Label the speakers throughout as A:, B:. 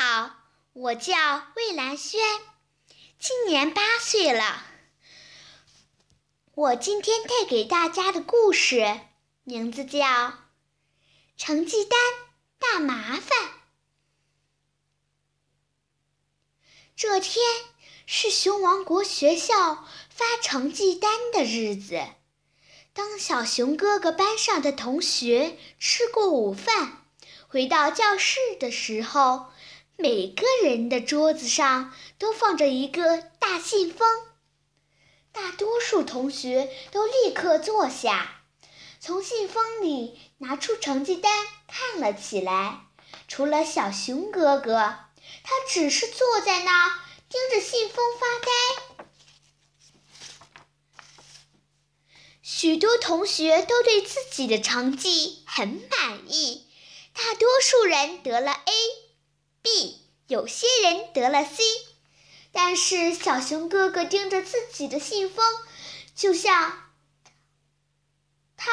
A: 好，我叫魏兰轩，今年八岁了。我今天带给大家的故事名字叫《成绩单大麻烦》。这天是熊王国学校发成绩单的日子。当小熊哥哥班上的同学吃过午饭，回到教室的时候，每个人的桌子上都放着一个大信封。大多数同学都立刻坐下，从信封里拿出成绩单看了起来。除了小熊哥哥，他只是坐在那盯着信封发呆。许多同学都对自己的成绩很满意，大多数人得了 A、B，有些人得了 C。但是小熊哥哥盯着自己的信封，就像它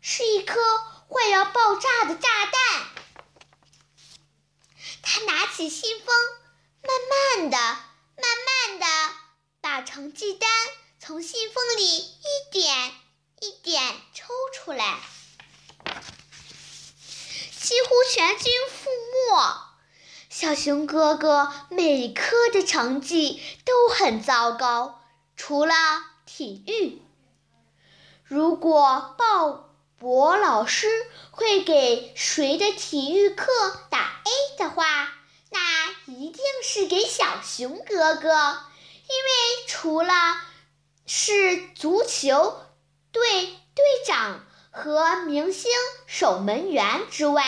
A: 是一颗快要爆炸的炸弹。他拿起信封，慢慢的、慢慢的把成绩单从信封里一点一点抽出来，几乎全军覆没。小熊哥哥每科的成绩都很糟糕，除了体育。如果鲍勃老师会给谁的体育课打 A 的话，那一定是给小熊哥哥，因为除了是足球队队长和明星守门员之外。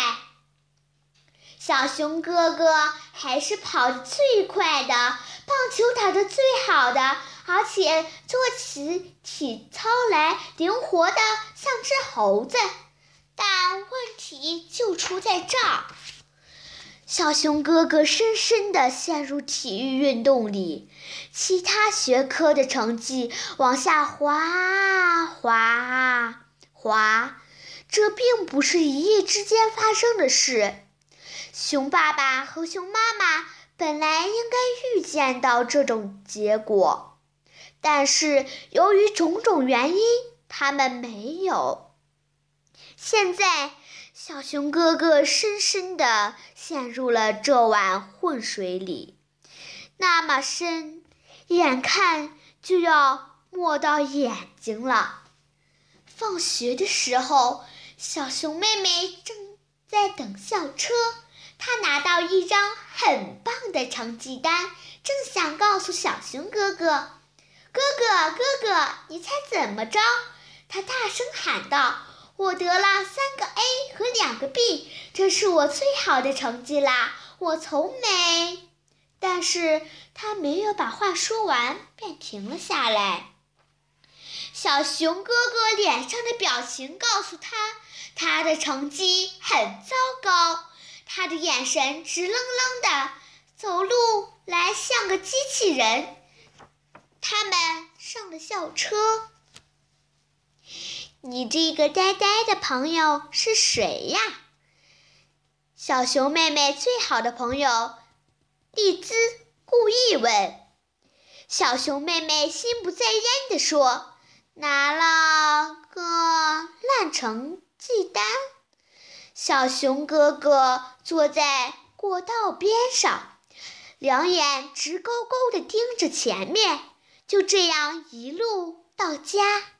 A: 小熊哥哥还是跑得最快的，棒球打得最好的，而且做起体操来灵活的像只猴子。但问题就出在这儿，小熊哥哥深深地陷入体育运动里，其他学科的成绩往下滑滑滑，这并不是一夜之间发生的事。熊爸爸和熊妈妈本来应该预见到这种结果，但是由于种种原因，他们没有。现在，小熊哥哥深深地陷入了这碗浑水里，那么深，眼看就要没到眼睛了。放学的时候，小熊妹妹正在等校车。他拿到一张很棒的成绩单，正想告诉小熊哥哥：“哥哥，哥哥，你猜怎么着？”他大声喊道：“我得了三个 A 和两个 B，这是我最好的成绩啦！我从没……”但是他没有把话说完，便停了下来。小熊哥哥脸上的表情告诉他，他的成绩很糟糕。他的眼神直愣愣的，走路来像个机器人。他们上了校车。你这个呆呆的朋友是谁呀？小熊妹妹最好的朋友丽兹故意问。小熊妹妹心不在焉地说：“拿了个烂成绩单。”小熊哥哥坐在过道边上，两眼直勾勾地盯着前面，就这样一路到家。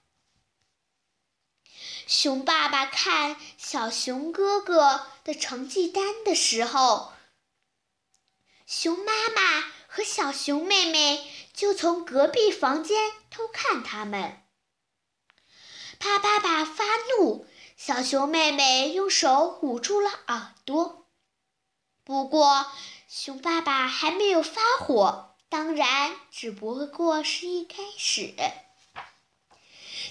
A: 熊爸爸看小熊哥哥的成绩单的时候，熊妈妈和小熊妹妹就从隔壁房间偷看他们。怕爸爸发怒。小熊妹妹用手捂住了耳朵。不过，熊爸爸还没有发火，当然只不过是一开始。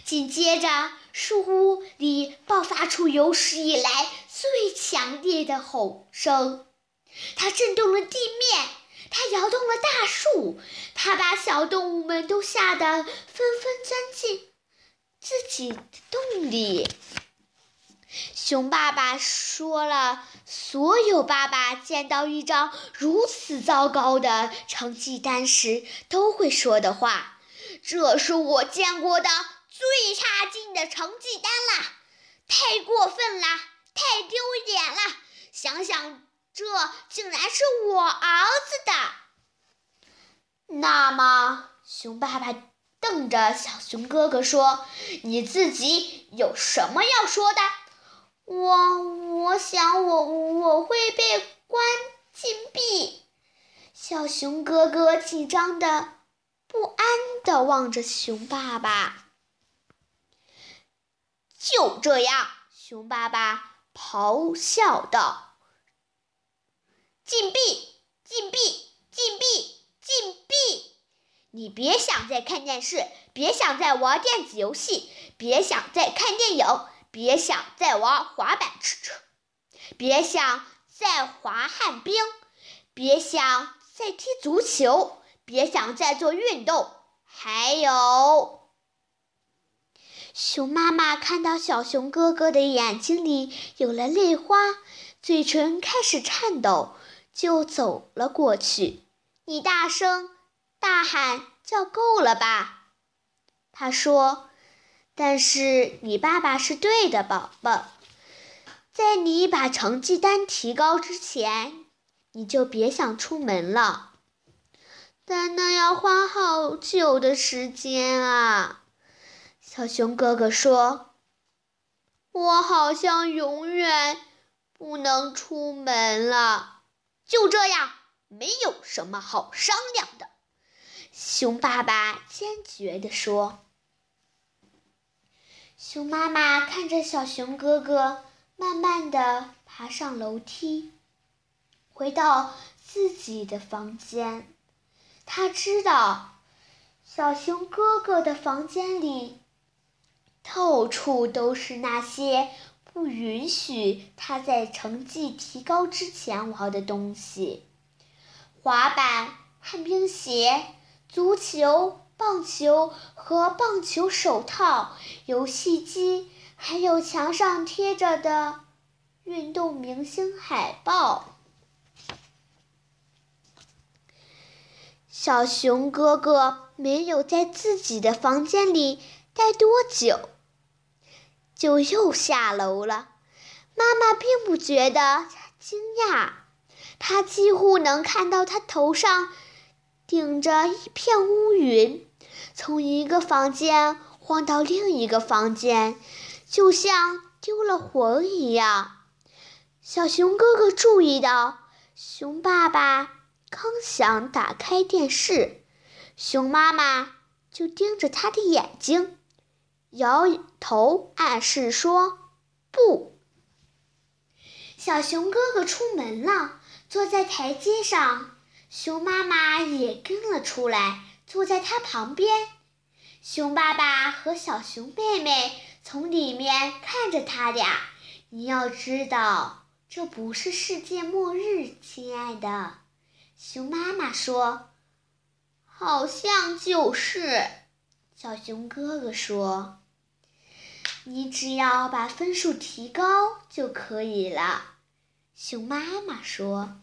A: 紧接着，树屋里爆发出有史以来最强烈的吼声，它震动了地面，它摇动了大树，它把小动物们都吓得纷纷钻进自己的洞里。熊爸爸说了所有爸爸见到一张如此糟糕的成绩单时都会说的话：“这是我见过的最差劲的成绩单啦，太过分啦，太丢脸了！想想，这竟然是我儿子的。”那么，熊爸爸瞪着小熊哥哥说：“你自己有什么要说的？”我我想我我会被关禁闭。小熊哥哥紧张的、不安的望着熊爸爸。就这样，熊爸爸咆哮道：“禁闭！禁闭！禁闭！禁闭！你别想再看电视，别想再玩电子游戏，别想再看电影。”别想再玩滑板车，别想再滑旱冰，别想再踢足球，别想再做运动。还有，熊妈妈看到小熊哥哥的眼睛里有了泪花，嘴唇开始颤抖，就走了过去。你大声大喊叫够了吧？他说。但是你爸爸是对的，宝宝。在你把成绩单提高之前，你就别想出门了。但那要花好久的时间啊！小熊哥哥说：“我好像永远不能出门了。”就这样，没有什么好商量的。熊爸爸坚决地说。熊妈妈看着小熊哥哥慢慢的爬上楼梯，回到自己的房间。他知道，小熊哥哥的房间里，到处都是那些不允许他在成绩提高之前玩的东西：滑板、旱冰鞋、足球。棒球和棒球手套、游戏机，还有墙上贴着的运动明星海报。小熊哥哥没有在自己的房间里待多久，就又下楼了。妈妈并不觉得惊讶，她几乎能看到他头上顶着一片乌云。从一个房间晃到另一个房间，就像丢了魂一样。小熊哥哥注意到，熊爸爸刚想打开电视，熊妈妈就盯着他的眼睛，摇头暗示说：“不。”小熊哥哥出门了，坐在台阶上，熊妈妈也跟了出来。坐在他旁边，熊爸爸和小熊妹妹从里面看着他俩。你要知道，这不是世界末日，亲爱的。熊妈妈说：“好像就是。”小熊哥哥说：“你只要把分数提高就可以了。”熊妈妈说：“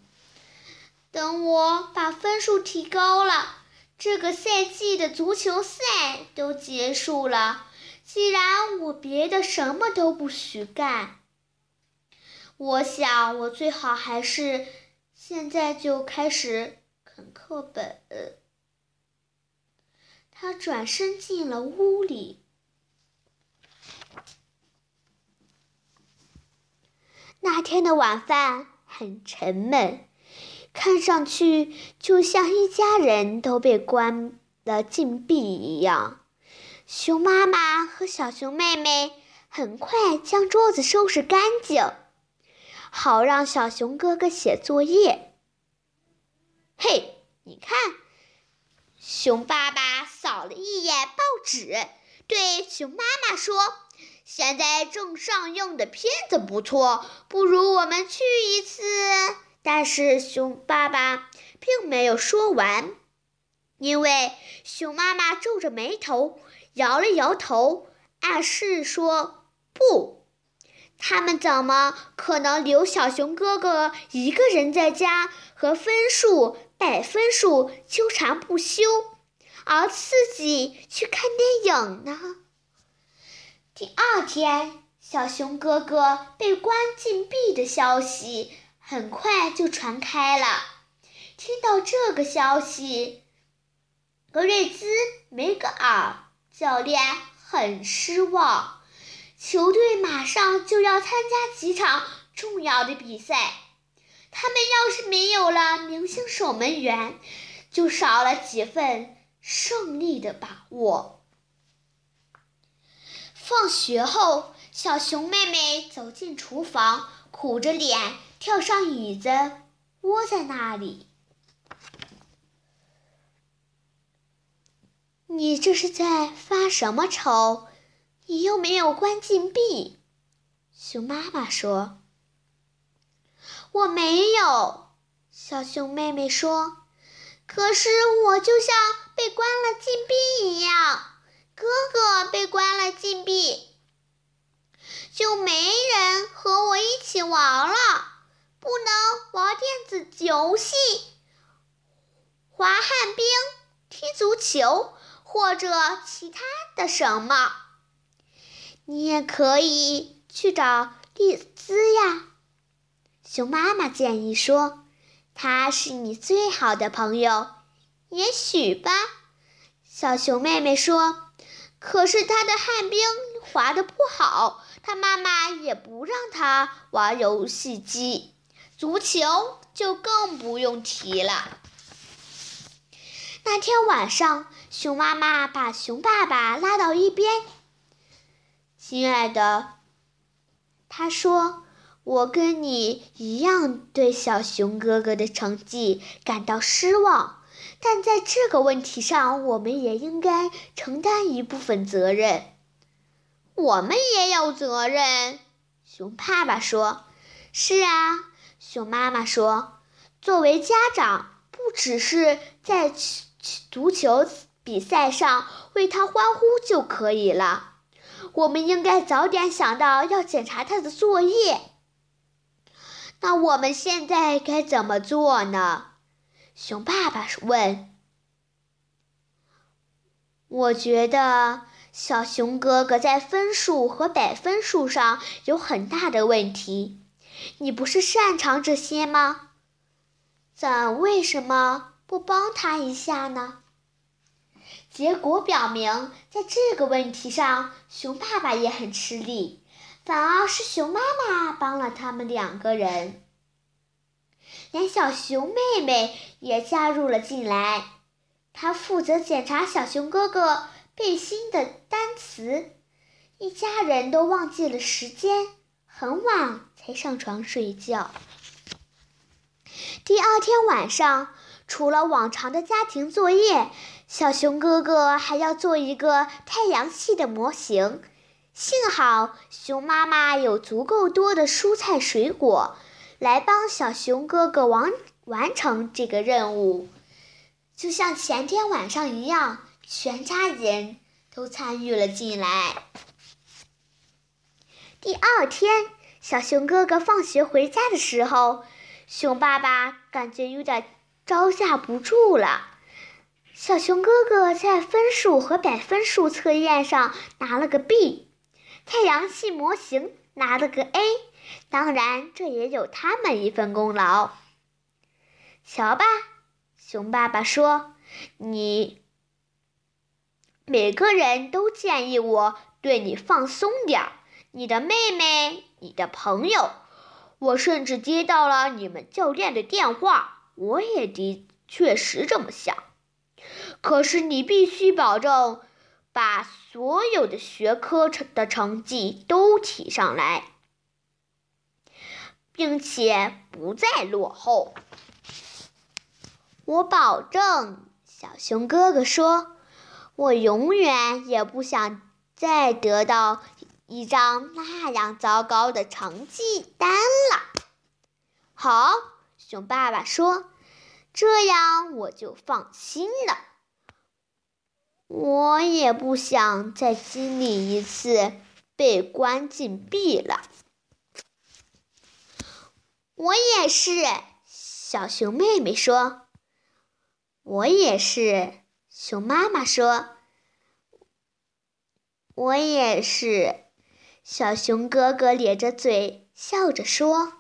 A: 等我把分数提高了。”这个赛季的足球赛都结束了，既然我别的什么都不许干，我想我最好还是现在就开始啃课本。他转身进了屋里。那天的晚饭很沉闷。看上去就像一家人都被关了禁闭一样。熊妈妈和小熊妹妹很快将桌子收拾干净，好让小熊哥哥写作业。嘿，你看，熊爸爸扫了一眼报纸，对熊妈妈说：“现在正上映的片子不错，不如我们去一次。”但是熊爸爸并没有说完，因为熊妈妈皱着眉头，摇了摇头，暗示说不。他们怎么可能留小熊哥哥一个人在家和分数、百分数纠缠不休，而自己去看电影呢？第二天，小熊哥哥被关禁闭的消息很快就传开了。听到这个消息，格瑞兹梅格尔教练很失望。球队马上就要参加几场重要的比赛，他们要是没有了明星守门员，就少了几分胜利的把握。放学后，小熊妹妹走进厨房，苦着脸跳上椅子，窝在那里。你这是在发什么愁？你又没有关禁闭，熊妈妈说：“我没有。”小熊妹妹说：“可是我就像被关了禁闭一样，哥哥被关了禁闭，就没人和我一起玩了，不能玩电子游戏、滑旱冰、踢足球或者其他的什么。”你也可以去找丽兹呀，熊妈妈建议说：“她是你最好的朋友。”也许吧，小熊妹妹说：“可是她的旱冰滑的不好，她妈妈也不让她玩游戏机，足球就更不用提了。”那天晚上，熊妈妈把熊爸爸拉到一边。亲爱的，他说：“我跟你一样对小熊哥哥的成绩感到失望，但在这个问题上，我们也应该承担一部分责任。我们也有责任。”熊爸爸说：“是啊。”熊妈妈说：“作为家长，不只是在足球比赛上为他欢呼就可以了。”我们应该早点想到要检查他的作业。那我们现在该怎么做呢？熊爸爸问。我觉得小熊哥哥在分数和百分数上有很大的问题。你不是擅长这些吗？咱为什么不帮他一下呢？结果表明，在这个问题上，熊爸爸也很吃力，反而是熊妈妈帮了他们两个人。连小熊妹妹也加入了进来，她负责检查小熊哥哥背心的单词。一家人都忘记了时间，很晚才上床睡觉。第二天晚上，除了往常的家庭作业。小熊哥哥还要做一个太阳系的模型，幸好熊妈妈有足够多的蔬菜水果，来帮小熊哥哥完完成这个任务。就像前天晚上一样，全家人都参与了进来。第二天，小熊哥哥放学回家的时候，熊爸爸感觉有点招架不住了。小熊哥哥在分数和百分数测验上拿了个 B，太阳系模型拿了个 A，当然这也有他们一份功劳。瞧吧，熊爸爸说：“你每个人都建议我对你放松点儿，你的妹妹，你的朋友，我甚至接到了你们教练的电话，我也的确实这么想。”可是你必须保证把所有的学科成的成绩都提上来，并且不再落后。我保证，小熊哥哥说：“我永远也不想再得到一张那样糟糕的成绩单了。”好，熊爸爸说：“这样我就放心了。”我也不想再经历一次被关禁闭了。我也是。小熊妹妹说：“
B: 我也是。”熊妈妈说：“
A: 我也是。”小熊哥哥咧着嘴笑着说。